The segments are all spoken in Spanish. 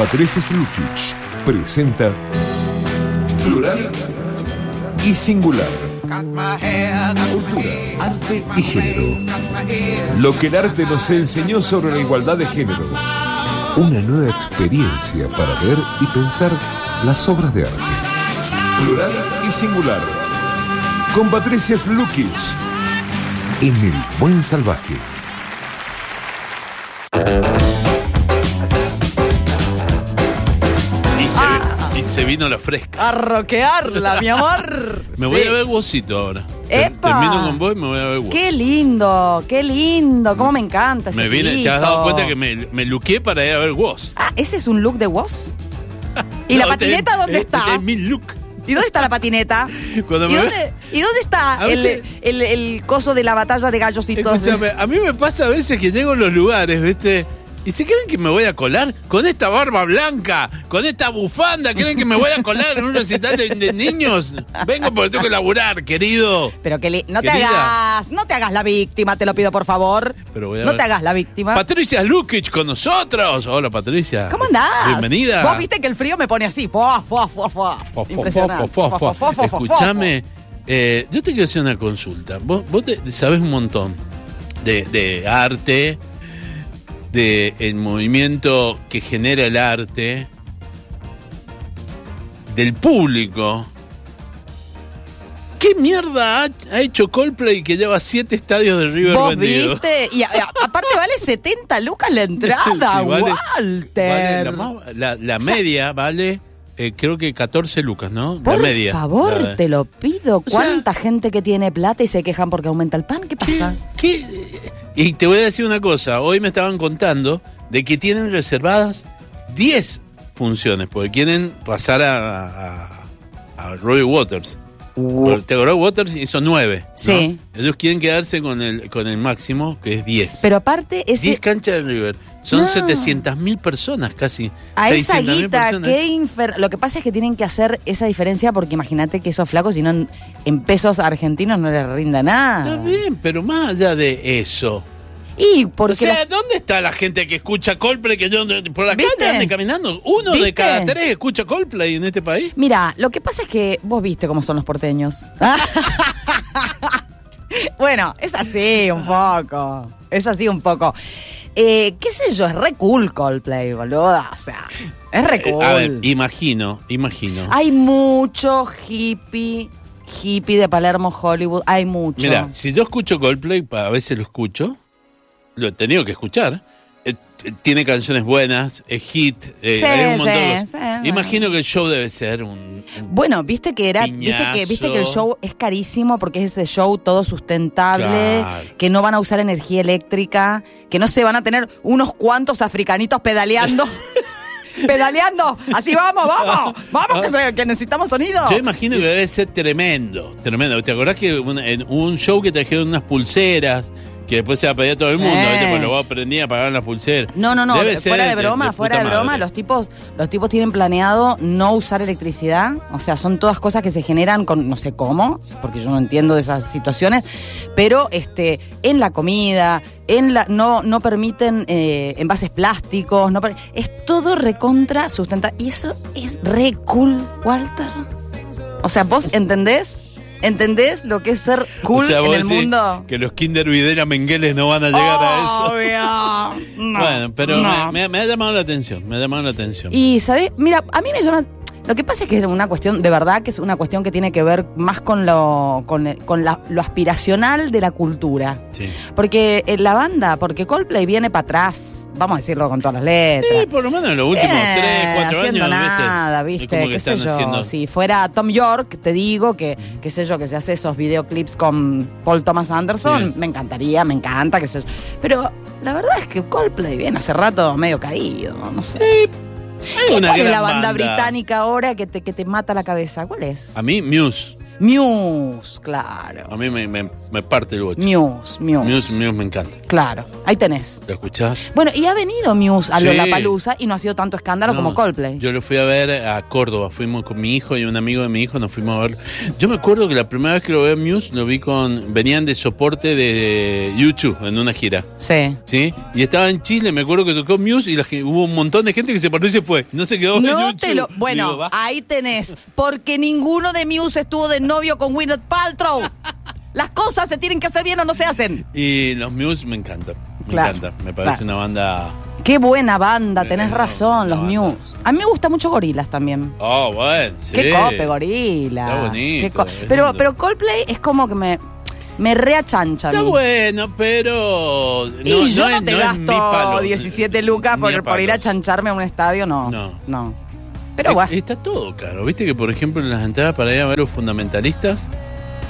Patricia Slukic presenta Plural y Singular. Cultura, arte y género. Lo que el arte nos enseñó sobre la igualdad de género. Una nueva experiencia para ver y pensar las obras de arte. Plural y Singular. Con Patricia Slukic. En El Buen Salvaje. Se vino la fresca. A roquearla, mi amor. Me voy Sí. a ver vosito ahora. Termino con vos y me voy a ver vos. Qué lindo, qué lindo. Cómo me encanta ese Me vine, te has dado cuenta que me, me luqué para ir a ver vos. Ah, ¿ese es un look de Woz? ¿Y la patineta este- dónde este está? es mi look. ¿Y dónde está la patineta? ¿Y dónde, ¿Y dónde está el, el- el coso de la batalla de gallos y todo? Escúchame, a mí me pasa a veces que llego a los lugares, ¿viste? ¿Y si creen que me voy a colar con esta barba blanca, con esta bufanda? ¿Creen que me voy a colar en un recital de, de niños? Vengo porque tengo que laburar, querido. Pero que le- no te Querida. hagas, no te hagas la víctima, te lo pido por favor. Pero voy a no ver. te hagas la víctima. Patricia Lukic con nosotros. Hola, Patricia. ¿Cómo andás? Bienvenida. Vos viste que el frío me pone así. Fo, fo, fo, fo. Escuchame, eh, yo te quiero hacer una consulta. Vos, vos te- sabés un montón de, de arte, de el movimiento que genera el arte, del público. ¿Qué mierda ha, ha hecho Coldplay que lleva siete estadios de River Vos vendidos? viste, y a- a- aparte vale 70 lucas la entrada, Sí, vale- Walter. vale la, media vale, eh, creo que 14 lucas, ¿no? Por la media. favor, La- te lo pido. O sea- ¿Cuánta gente que tiene plata y se quejan porque aumenta el pan? ¿Qué pasa? ¿Qué? ¿Qué? Y te voy a decir una cosa. Hoy me estaban contando de que tienen reservadas 10 funciones, porque quieren pasar a, a, a Roy Waters. Te Waters hizo 9. Sí. Ellos quieren quedarse con el, con el máximo, que es 10. Pero aparte, 10 ese, canchas de River. Son No. 700 mil personas casi. a esa 600.000 guita, qué infer... Lo que pasa es que tienen que hacer esa diferencia porque imagínate que esos flacos, si no en, en pesos argentinos no les rinda nada. Está bien, pero más allá de eso. Y porque o sea, ¿dónde está la gente que escucha Coldplay que yo por la ¿Viste? calle ande caminando? Uno de cada tres escucha Coldplay en este país. Mira, lo que pasa es que vos viste cómo son los porteños. bueno, es así un poco. Es así un poco. Eh, ¿Qué sé yo? Es re cool Coldplay, boluda. O sea, es re Eh, cool. a ver, imagino, imagino. Hay mucho hippie, hippie de Palermo, Hollywood. Hay mucho. Mira, si yo escucho Coldplay, a veces lo escucho, lo he tenido que escuchar. eh, tiene canciones buenas, es hit, eh, Sí, hay un montón de sí, cosas. sí. Imagino que el show debe ser un, un- Bueno, viste que era, viste que, viste que el show es carísimo porque es ese show todo sustentable, Claro. que no van a usar energía eléctrica, que no se van a tener unos cuantos africanitos pedaleando. pedaleando, así vamos, vamos, vamos, que, se- que necesitamos sonido. Yo imagino que debe ser tremendo, tremendo. ¿Te acordás que en un show que trajeron unas pulseras que después se la pedía a todo el Sí. mundo? ¿viste? Pues lo aprendía a pagar las pulseras. No, no, no, Debe fuera de broma, de fuera de broma, madre. los tipos, los tipos tienen planeado no usar electricidad, o sea, son todas cosas que se generan con no sé cómo, porque yo no entiendo de esas situaciones, pero este, en la comida, en la, no, no permiten eh, envases plásticos, no per- es todo recontra sustentable. Y eso es re cool, Walter. O sea, ¿vos entendés? ¿Entendés lo que es ser cool O sea, en el mundo? Que los Kinder Videra Mengueles no van a llegar a eso. Obvio. No, bueno, pero no. me, me- me ha llamado la atención, me ha llamado la atención. Y, ¿sabes? Mira, a mí me llama... Lo que pasa es que es una cuestión, de verdad, que es una cuestión que tiene que ver más con lo, con, con la- lo aspiracional de la cultura. Sí. Porque en la banda, porque Coldplay viene para atrás, vamos a decirlo con todas las letras. Sí, por lo menos en los últimos Eh, tres, cuatro haciendo años. nada, ¿viste? ¿viste? ¿Qué sé yo? haciendo- Si fuera Tom York, te digo que, qué sé yo, que se hace esos videoclips con Paul Thomas Anderson, Sí. me encantaría, me encanta, qué sé yo. Pero la verdad es que Coldplay viene hace rato medio caído, no sé. Una ¿Cuál es la banda, británica ahora que te, que te mata la cabeza? ¿Cuál es? A mí, Muse. Muse, claro. A mí me, me- me parte el boche. Muse, Muse. Muse, Muse me encanta. Claro, ahí tenés. ¿Lo escuchás? Bueno, y ha venido Muse a Sí. Lollapalooza y no ha sido tanto escándalo No, como Coldplay. Yo lo fui a ver a Córdoba. Fuimos con mi hijo y un amigo de mi hijo. Nos fuimos a ver. Yo me acuerdo que la primera vez que lo vi a Muse, lo vi con. Venían de soporte de YouTube en una gira. Sí. ¿Sí? Y estaba en Chile. Me acuerdo que tocó Muse y la hubo un montón de gente que se paró y se fue. No se quedó en No YouTube. te lo. Bueno, Digo, ahí tenés. Porque ninguno de Muse estuvo de novio con Gwyneth Paltrow. Las cosas se tienen que hacer bien o no se hacen. Y los Muse me encantan. Me Claro, encanta. Me parece claro. una banda. Qué buena banda, tenés razón, los Muse. A mí me gusta mucho Gorilas también. Oh, bueno. Sí. Qué cope, Gorila. Está bonito, Qué co- es pero, lindo. pero Coldplay es como que me, me reachancha. Está bueno, pero. No, y yo no, te no gasto palo. 17 lucas por, por ir a chancharme a un estadio, no. No. No. Pero Es- bueno. Está todo caro. Viste que, por ejemplo, en las entradas para ir a ver los fundamentalistas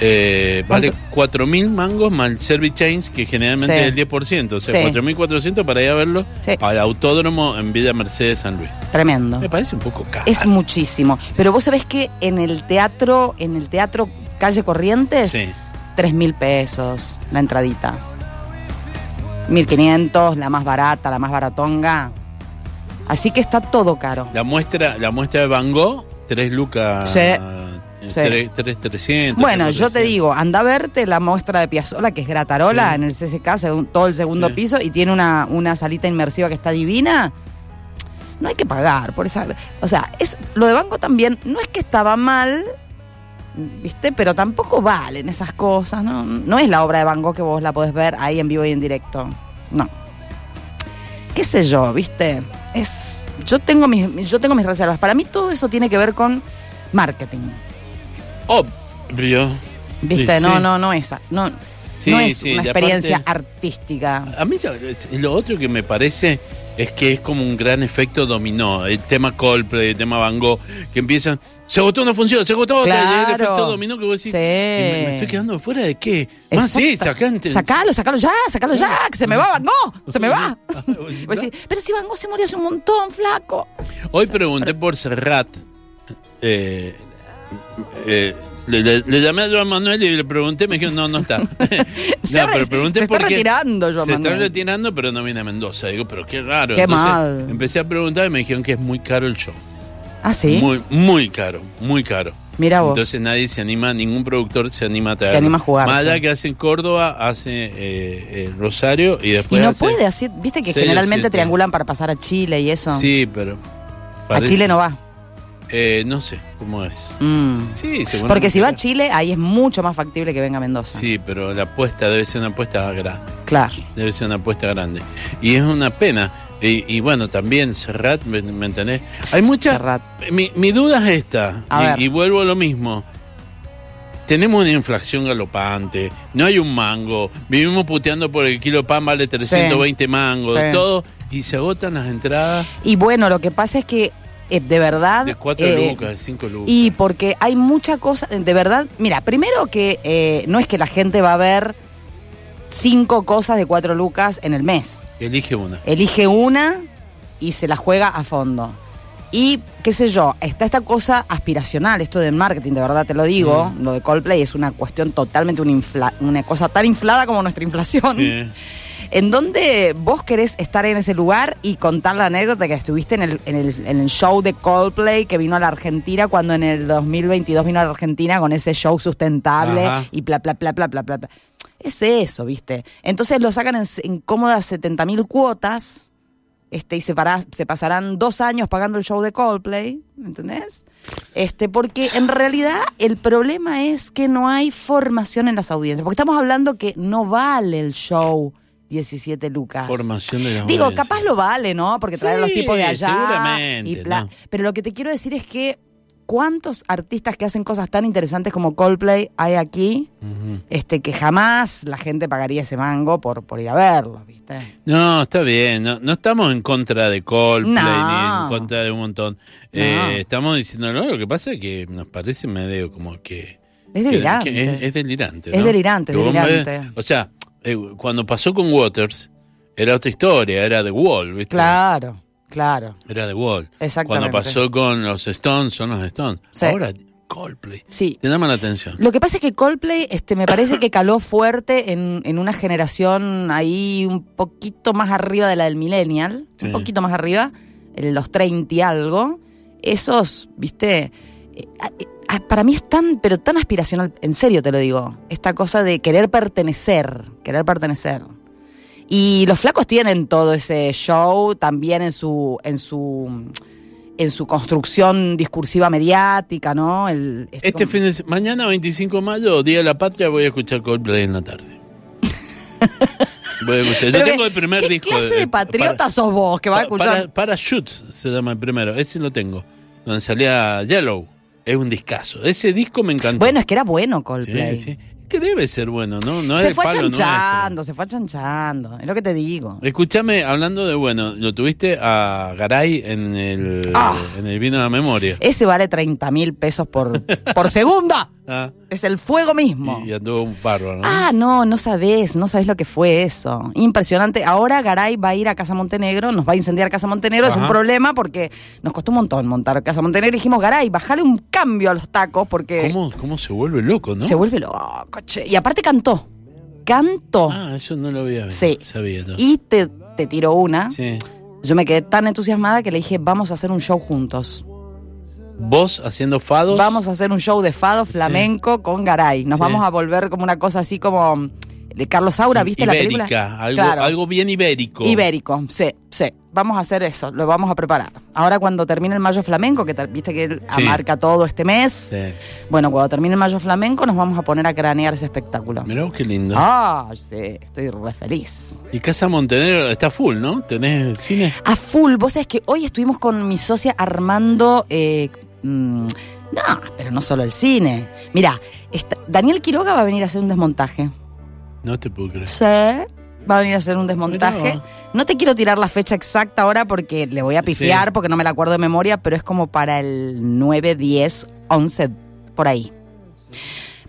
eh, vale 4.000 mangos más el Service Chains, que generalmente Sí. es el 10%. O sea, Sí. 4.400 para ir a verlo Sí. al autódromo en Vida Mercedes San Luis. Tremendo. Me parece un poco caro. Es muchísimo. Pero vos sabés que en el teatro, en el teatro Calle Corrientes, tres mil pesos la entradita. 1500, la más barata, la más baratonga. Así que está todo caro. La muestra, la muestra de Van Gogh, 3 lucas. Sí. eh, Sí. tres- tres 300. Bueno, tres yo te 400. digo, anda a verte la muestra de Piazzolla, que es Gratarola, Sí. en el CCK, según- todo el segundo Sí. piso, y tiene una, una salita inmersiva que está divina. No hay que pagar por esa. O sea, es lo de Banco también, no es que estaba mal, ¿viste? Pero tampoco valen esas cosas, ¿no? No es la obra de Gogh que vos la podés ver ahí en vivo y en directo. No. ¿Qué sé yo, viste? Es. Yo tengo mis, yo tengo mis reservas. Para mí todo eso tiene que ver con marketing. Obvio. ¿Viste? Sí, no, no, no es, no, Sí, no es sí, una experiencia artística. A mí lo otro que me parece es que es como un gran efecto dominó. El tema Coldplay, el tema Van Gogh, que empiezan, se agotó una función, se agotó otra, y Claro. el efecto dominó que vos decís, Sí. "Y me, me estoy quedando fuera de qué? Más sí, ente- Sacalo, sacalo ya, sacalo ya, que se me va Van Gogh, se me va. Vos decís, pero si Van Gogh se murió hace un montón, flaco. Hoy pregunté por Serrat. Eh, eh, le, le- le llamé a Joan Manuel y le pregunté, me dijeron, no, no está. no, pero re- pregunté se está por qué- retirando, Joan Se está retirando, pero no viene a Mendoza. Digo, pero qué raro. Qué Entonces, mal. Empecé a preguntar y me dijeron que es muy caro el show. Ah, sí. Muy, muy caro, muy caro. Mira vos. Entonces nadie se anima, ningún productor se anima a traerlo. Se anima a jugarse. Más allá que hace en Córdoba, hace eh, eh, Rosario y y después no hace- puede así, viste que generalmente triangulan para pasar a Chile y eso. Sí, pero... a Chile no va. Eh, no sé cómo es. Mm. Sí. Porque si va a Chile, ahí es mucho más factible que venga a Mendoza. Sí, pero la apuesta debe ser una apuesta grande. Claro. Debe ser una apuesta grande. Y es una pena. Y, y bueno, también Serrat, ¿me, me entendés? Hay mucha... Serrat. Mi, mi duda es esta, A y, ver. y vuelvo a lo mismo. Tenemos una inflación galopante, no hay un mango, vivimos puteando por el kilo de pan vale 320 mangos, Sí. todo, y se agotan las entradas Y bueno, lo que pasa es que eh, de verdad. de 4 eh, lucas, de 5 lucas. Y porque hay mucha cosa, de verdad, mira, primero que eh, no es que la gente va a ver cinco cosas de cuatro lucas en el mes. Elige una. Elige una y se la juega a fondo. Y, qué sé yo, está esta cosa aspiracional, esto del marketing, de verdad te lo digo, lo de Coldplay es una cuestión totalmente una, infla- una cosa tan inflada como nuestra inflación Sí. En donde vos querés estar en ese lugar y contar la anécdota que estuviste en el, en el, en el show de Coldplay que vino a la Argentina cuando en el 2022 vino a la Argentina con ese show sustentable Ajá. y bla, bla, bla, bla, bla, bla. Es eso, ¿viste? Entonces lo sacan en, en cómodas 70 mil cuotas este, y se, pará- se pasarán dos años pagando el show de Coldplay, ¿entendés? Este, porque en realidad el problema es que no hay formación en las audiencias, porque estamos hablando que no vale el show 17 lucas. Formación de las Digo, capaz lo vale, ¿no? Porque traer a los Sí, tipos de allá. seguramente, y bla- ¿no? Pero lo que te quiero decir es que cuántos artistas que hacen cosas tan interesantes como Coldplay hay aquí, este, que jamás la gente pagaría ese mango por, por ir a verlo, ¿viste? No, está bien. No, no estamos en contra de Coldplay No. ni en contra de un montón. No. Eh, estamos diciendo, no, lo que pasa es que nos parece medio como que... Es delirante. que es, es delirante. Es delirante, vos delirante. ves- o sea, eh, cuando pasó con Waters, era otra historia, era The Wall, ¿viste? Claro, claro. Era The Wall. Exactamente. Cuando pasó con los Stones, son los Stones. Sí. Ahora, Coldplay. Sí. Te llama la atención. Lo que pasa es que Coldplay este, me parece que caló fuerte en, en una generación ahí un poquito más arriba de la del millennial, Sí. un poquito más arriba, en los 30 y algo. Esos, viste, para mí es tan, pero tan aspiracional, en serio te lo digo, esta cosa de querer pertenecer, querer pertenecer. Y los flacos tienen todo ese show también en su, en su, en su construcción discursiva mediática, ¿no? El, Este como- fin de mañana 25 de mayo, Día de la Patria, voy a escuchar Coldplay en la tarde. voy a escuchar. Yo tengo el primer ¿qué disco. clase de eh, patriota para- sos vos que va a escuchar? Para, Parachute se llama el primero, ese lo tengo. Donde salía Yellow. Es un discazo. Ese disco me encantó. Bueno, es que era bueno sí, Coldplay. sí. Que debe ser bueno, ¿no? No es se fue palo achanchando, se fue achanchando. Es lo que te digo. Escúchame, hablando de bueno, lo tuviste a Garay en el, Ah. en el vino de la memoria. Ese vale 30 mil pesos por, por segunda. Ah, Es el fuego mismo. y, anduvo un bárbaro, ¿no? Ah, no, no sabés, no sabés lo que fue eso. Impresionante. Ahora Garay va a ir a Casa Montenegro, nos va a incendiar Casa Montenegro. Es un problema porque nos costó un montón montar Casa Montenegro. Y dijimos, Garay, bajale un cambio a los tacos porque ¿Cómo, ¿Cómo se vuelve loco, no? se vuelve loco. Y aparte cantó. Cantó. Ah, eso no lo había Sí. sabía. yo. Y te, te tiró una. Sí. Yo me quedé tan entusiasmada que le dije, vamos a hacer un show juntos. Vos haciendo fados. Vamos a hacer un show de fado flamenco con Garay. Nos Sí. vamos a volver como una cosa así como mm, Carlos Saura, ¿viste la película? Algo, Claro. algo bien ibérico. Ibérico, sí, sí. Vamos a hacer eso, lo vamos a preparar. Ahora cuando termine el Mayo Flamenco, que te- viste que él Sí. amarca todo este mes, Sí. bueno, cuando termine el Mayo Flamenco nos vamos a poner a cranear ese espectáculo. Mirá qué lindo. Ah, sí, estoy re feliz. Y Casa Montenegro está full, ¿no? ¿Tenés cine? A full, vos sabés que hoy estuvimos con mi socia armando. eh, mm, no, pero no solo el cine. Mirá, esta- Daniel Quiroga va a venir a hacer un desmontaje. No te puedo creer. Sí. Va a venir a hacer un desmontaje. No te quiero tirar la fecha exacta ahora porque le voy a pifiar, Sí. porque no me la acuerdo de memoria, pero es como para el 9, 10, 11, por ahí.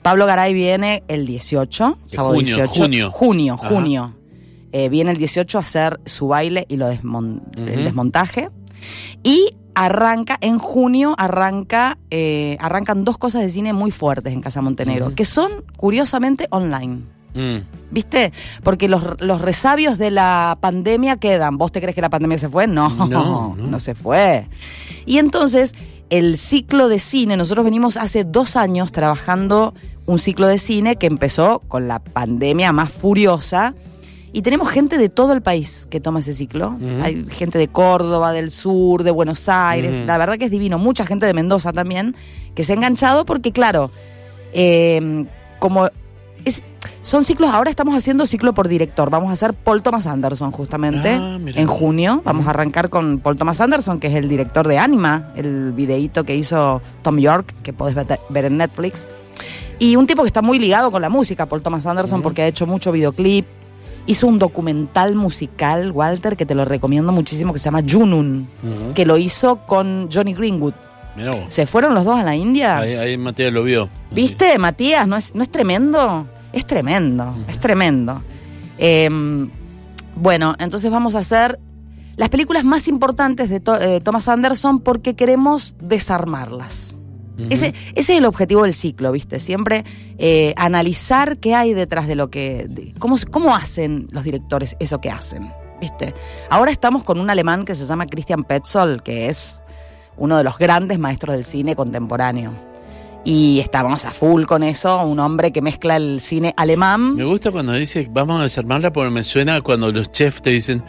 Pablo Garay viene el 18, De sábado junio, 18. junio. Junio, Ajá. junio. Eh, viene el 18 a hacer su baile y lo desmon- el desmontaje. Y arranca, en junio arranca, eh, arrancan dos cosas de cine muy fuertes en Casa Montenegro, que son curiosamente online. Mm. ¿Viste? Porque los, los resabios de la pandemia quedan. ¿Vos te crees que la pandemia se fue? No, No, no, no. se fue. Y entonces, el ciclo de cine, nosotros venimos hace dos años trabajando un ciclo de cine que empezó con la pandemia más furiosa. Y tenemos gente de todo el país que toma ese ciclo. Hay gente de Córdoba, del sur, de Buenos Aires. La verdad que es divino. Mucha gente de Mendoza también que se ha enganchado porque, claro, eh, como son ciclos, ahora estamos haciendo ciclo por director. Vamos a hacer Paul Thomas Anderson justamente Ah, en junio. Vamos a arrancar con Paul Thomas Anderson, que es el director de Anima, el videíto que hizo Tom York, que podés ver- en Netflix. Y un tipo que está muy ligado con la música, Paul Thomas Anderson, porque ha hecho mucho videoclip. Hizo un documental musical, Walter, que te lo recomiendo muchísimo, que se llama Junun, que lo hizo con Johnny Greenwood. Mirá vos. Se fueron los dos a la India. Ahí, ahí Matías lo vio. ¿Viste, Matías? ¿No es, ¿No es tremendo? Es tremendo, es tremendo. Eh, bueno, entonces vamos a hacer las películas más importantes de To- eh, Thomas Anderson porque queremos desarmarlas. Ese, ese es el objetivo del ciclo, ¿viste? Siempre eh, analizar qué hay detrás de lo que. de- cómo, cómo hacen los directores eso que hacen, ¿viste? Ahora estamos con un alemán que se llama Christian Petzold, que es uno de los grandes maestros del cine contemporáneo. Y estamos a full con eso, un hombre que mezcla el cine alemán. Me gusta cuando dices vamos a desarmarla porque me suena cuando los chefs te dicen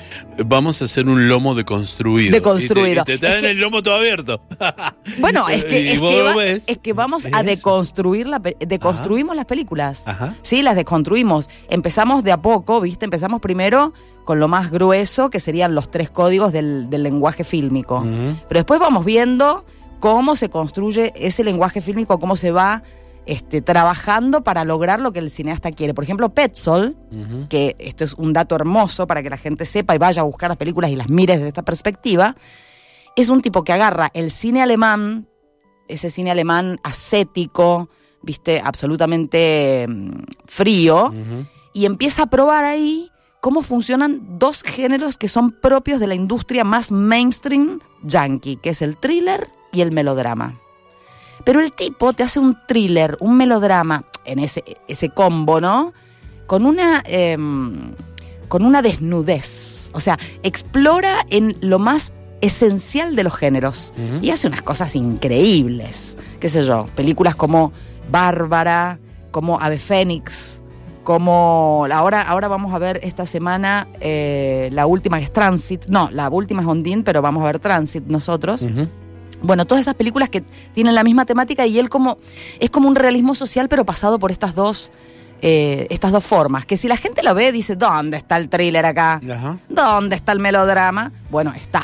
vamos a hacer un lomo deconstruido. Deconstruido. Y te, y te Es traen que- el lomo todo abierto. Bueno, es que, es que, lo va- ves, es que vamos a deconstruir la deconstruimos las películas. Ajá. Sí, las desconstruimos. Empezamos de a poco, ¿viste? Empezamos primero con lo más grueso, que serían los tres códigos del, del lenguaje fílmico. Pero después vamos viendo cómo se construye ese lenguaje fílmico, cómo se va este, trabajando para lograr lo que el cineasta quiere. Por ejemplo, Petzold, Ujú. que esto es un dato hermoso para que la gente sepa y vaya a buscar las películas y las mire desde esta perspectiva, es un tipo que agarra el cine alemán, ese cine alemán ascético, viste, absolutamente mm, frío, y empieza a probar ahí cómo funcionan dos géneros que son propios de la industria más mainstream yankee, que es el thriller y el melodrama. Pero el tipo te hace un thriller, un melodrama, en ese, ese combo, ¿no? Con una. em, con una desnudez. O sea, explora en lo más esencial de los géneros. Y hace unas cosas increíbles. Qué sé yo, películas como Bárbara, como Ave Fénix, como ahora, ahora vamos a ver esta semana eh, la última que es Transit. No, la última es Ondine, pero vamos a ver Transit nosotros. Bueno, todas esas películas que tienen la misma temática y él como es como un realismo social, pero pasado por estas dos eh, estas dos formas. Que si la gente lo ve, dice, ¿dónde está el thriller acá? ¿Dónde está el melodrama? Bueno, está.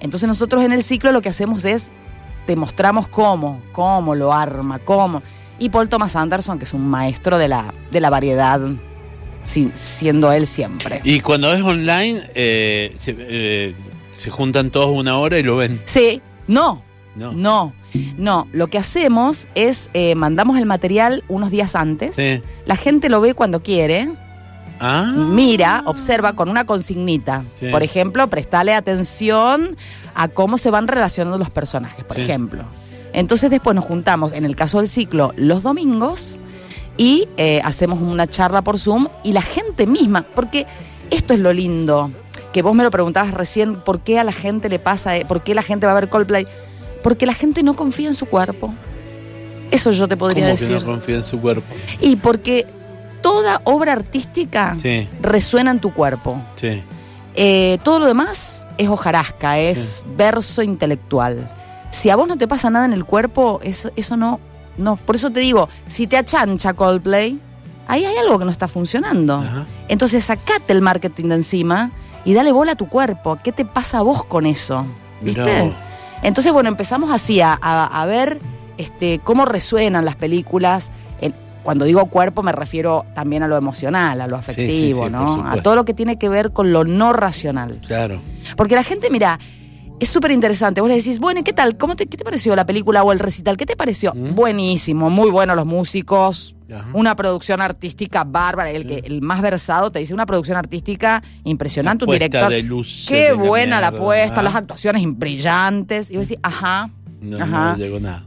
Entonces nosotros en el ciclo lo que hacemos es te mostramos cómo, cómo lo arma, cómo. Y Paul Thomas Anderson, que es un maestro de la, de la variedad, si- siendo él siempre. Y cuando es online, eh, se, eh, se juntan todos una hora y lo ven. Sí, no, No. no, no. Lo que hacemos es eh, mandamos el material unos días antes. Sí. La gente lo ve cuando quiere. Ah. mira, observa con una consignita. Sí. Por ejemplo, prestale atención a cómo se van relacionando los personajes, por Sí. ejemplo. Entonces después nos juntamos, en el caso del ciclo, los domingos y eh, hacemos una charla por Zoom y la gente misma, porque esto es lo lindo, que vos me lo preguntabas recién, ¿por qué a la gente le pasa, eh, por qué la gente va a ver Coldplay? Porque la gente no confía en su cuerpo. Eso yo te podría ¿Cómo que decir. no confía en su cuerpo? Y porque toda obra artística Sí, resuena en tu cuerpo. sí. Eh, todo lo demás es hojarasca, es verso intelectual. Si a vos no te pasa nada en el cuerpo, eso, eso no, no. Por eso te digo, si te achancha Coldplay, ahí hay algo que no está funcionando. Ajá. Entonces sacate el marketing de encima y dale bola a tu cuerpo. ¿Qué te pasa a vos con eso? ¿Viste? Entonces, bueno, empezamos así a, a- a ver este, cómo resuenan las películas. Cuando digo cuerpo me refiero también a lo emocional, a lo Sí, sí, afectivo, sí, ¿no? A todo lo que tiene que ver con lo no racional. Claro. Porque la gente, mira, es súper interesante. Vos le decís, bueno, ¿y qué tal? ¿Cómo te, ¿Qué te pareció la película o el recital? ¿Qué te pareció? Mm. Buenísimo, muy buenos los músicos, Ajá. una producción artística bárbara. El, que, el más versado te dice una producción artística impresionante, un Puesta director. de luces Qué buena la puesta, Ah. las actuaciones brillantes. Y vos decís, ajá. No, Ajá. no llegó nada.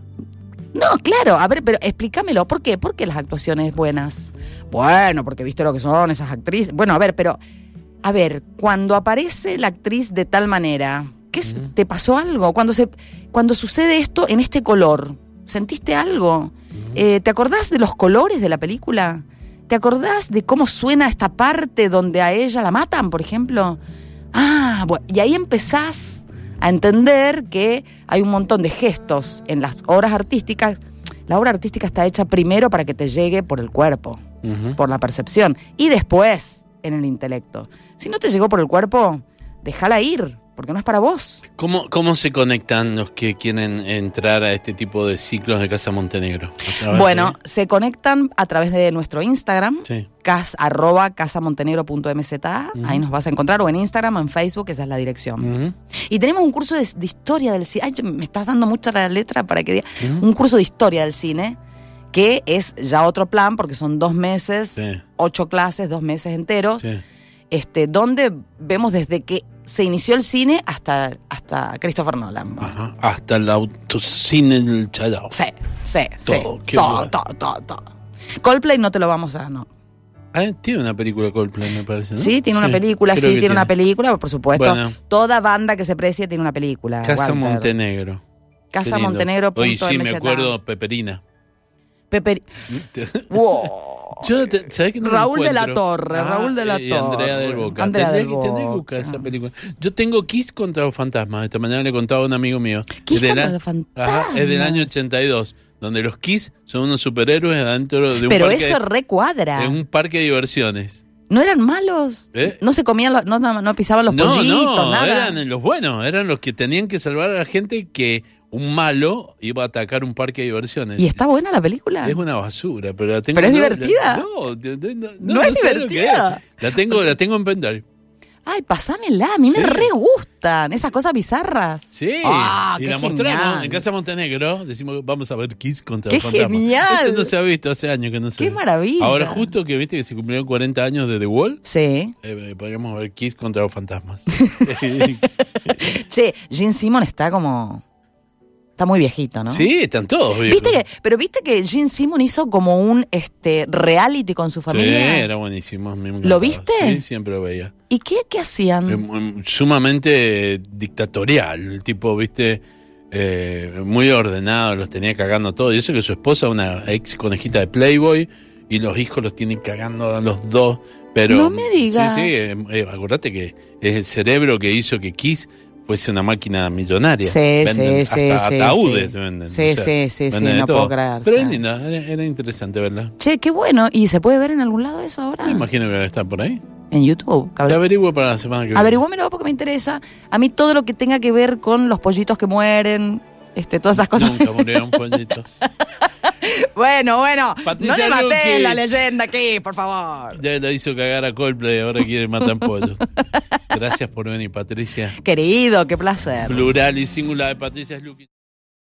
No, claro, a ver, pero explícamelo. ¿Por qué? ¿Por qué las actuaciones buenas? Bueno, porque viste lo que son esas actrices. Bueno, a ver, pero. A ver, cuando aparece la actriz de tal manera, ¿qué es- te pasó algo? Cuando se, cuando sucede esto en este color, ¿sentiste algo? Eh, ¿Te acordás de los colores de la película? ¿Te acordás de cómo suena esta parte donde a ella la matan, por ejemplo? Ah, bueno, y ahí empezás a entender que hay un montón de gestos en las obras artísticas. La obra artística está hecha primero para que te llegue por el cuerpo, por la percepción, y después en el intelecto. Si no te llegó por el cuerpo, déjala ir, porque no es para vos. ¿Cómo, ¿Cómo se conectan los que quieren entrar a este tipo de ciclos de Casa Montenegro? ¿A través Bueno, se conectan a través de nuestro Instagram, Sí. cas, arroba casamontenegro.mza, ahí nos vas a encontrar, o en Instagram o en Facebook, esa es la dirección. Y tenemos un curso de, de historia del cine. Ay, me estás dando mucha la letra para que diga. Un curso de historia del cine, que es ya otro plan, porque son dos meses, Sí, ocho clases, dos meses enteros, sí. Este, donde vemos desde que se inició el cine hasta, hasta Christopher Nolan. Ajá. Hasta el autocine del Chayao. Sí, sí, sí. Todo, Todo, todo, todo, todo. Coldplay no te lo vamos a, no. Ah, tiene una película Coldplay, me parece, ¿no? Sí, tiene una película, sí, tiene, una película, por supuesto. Bueno. Toda banda que se precie tiene una película. Casa Walter. Montenegro. Casa. Montenegro. Oye, sí, me acuerdo, Peperina. Pepe. Wow. Yo, te- ¿sabés que no lo Raúl de la? Torre, Raúl de la y Andrea del Torre. Boca. Andrea tendré, del que, Boca. buscar esa película. Yo tengo Kiss contra los fantasmas. Esta mañana le contaba a un amigo mío. Kiss contra los fantasmas. Ajá, es del año 82, donde los Kiss son unos superhéroes adentro de un Pero parque, eso recuadra. de un parque de diversiones. ¿No eran malos? ¿Eh? No se comían, los- no, no, no pisaban los no, pollitos, no, nada. eran los buenos, eran los que tenían que salvar a la gente que un malo iba a atacar un parque de diversiones. ¿Y está buena la película? Es una basura, pero la tengo. ¿Pero es no, divertida? la- No, no, ¿No es sé lo que divertida? es. La tengo, la tengo en pendrive. Ay, pasámela, a mí Sí. me re gustan esas cosas bizarras. Sí, Ah, y la mostramos en Casa Montenegro. Decimos, vamos a ver Kiss contra ¡Qué los fantasmas. genial! Eso no se ha visto hace años que no se ¡Qué ve. maravilla! Ahora, justo que viste que se cumplieron 40 años de The Wall, Sí. eh, podríamos ver Kiss contra los fantasmas. Che, Gene Simon está como... Está muy viejito, ¿no? Sí, están todos viejos. ¿Viste que, pero viste que Gene Simon hizo como un este reality con su Sí, familia. era buenísimo. me ¿Lo viste? Sí, siempre lo veía. ¿Y qué, qué hacían? Eh, mu- sumamente dictatorial, el tipo, viste, eh, muy ordenado, los tenía cagando todo. Y eso que su esposa, una ex conejita de Playboy, y los hijos los tienen cagando a los dos. Pero, No me digas. Sí, sí, eh, eh, acordate que es el cerebro que hizo que Kiss fuese una máquina millonaria. Sí, Venden sí, hasta sí, ataúdes sí. venden. Sí, sí, sí, sí, no todo. puedo creer, Pero es linda, era, era interesante verla. Che, qué bueno. ¿Y se puede ver en algún lado eso ahora? Me imagino que va a estar por ahí. En YouTube. Te averiguo para la semana que viene. Averigüémelo porque me interesa. A mí todo lo que tenga que ver con los pollitos que mueren, este, todas esas cosas. Nunca murió un pollito. bueno, bueno. Patricia no le maté la leyenda aquí, por favor. Ya la hizo cagar a Coldplay, ahora quiere matar pollos. Gracias por venir, Patricia. Querido, qué placer. Plural y singular de Patricia Luki.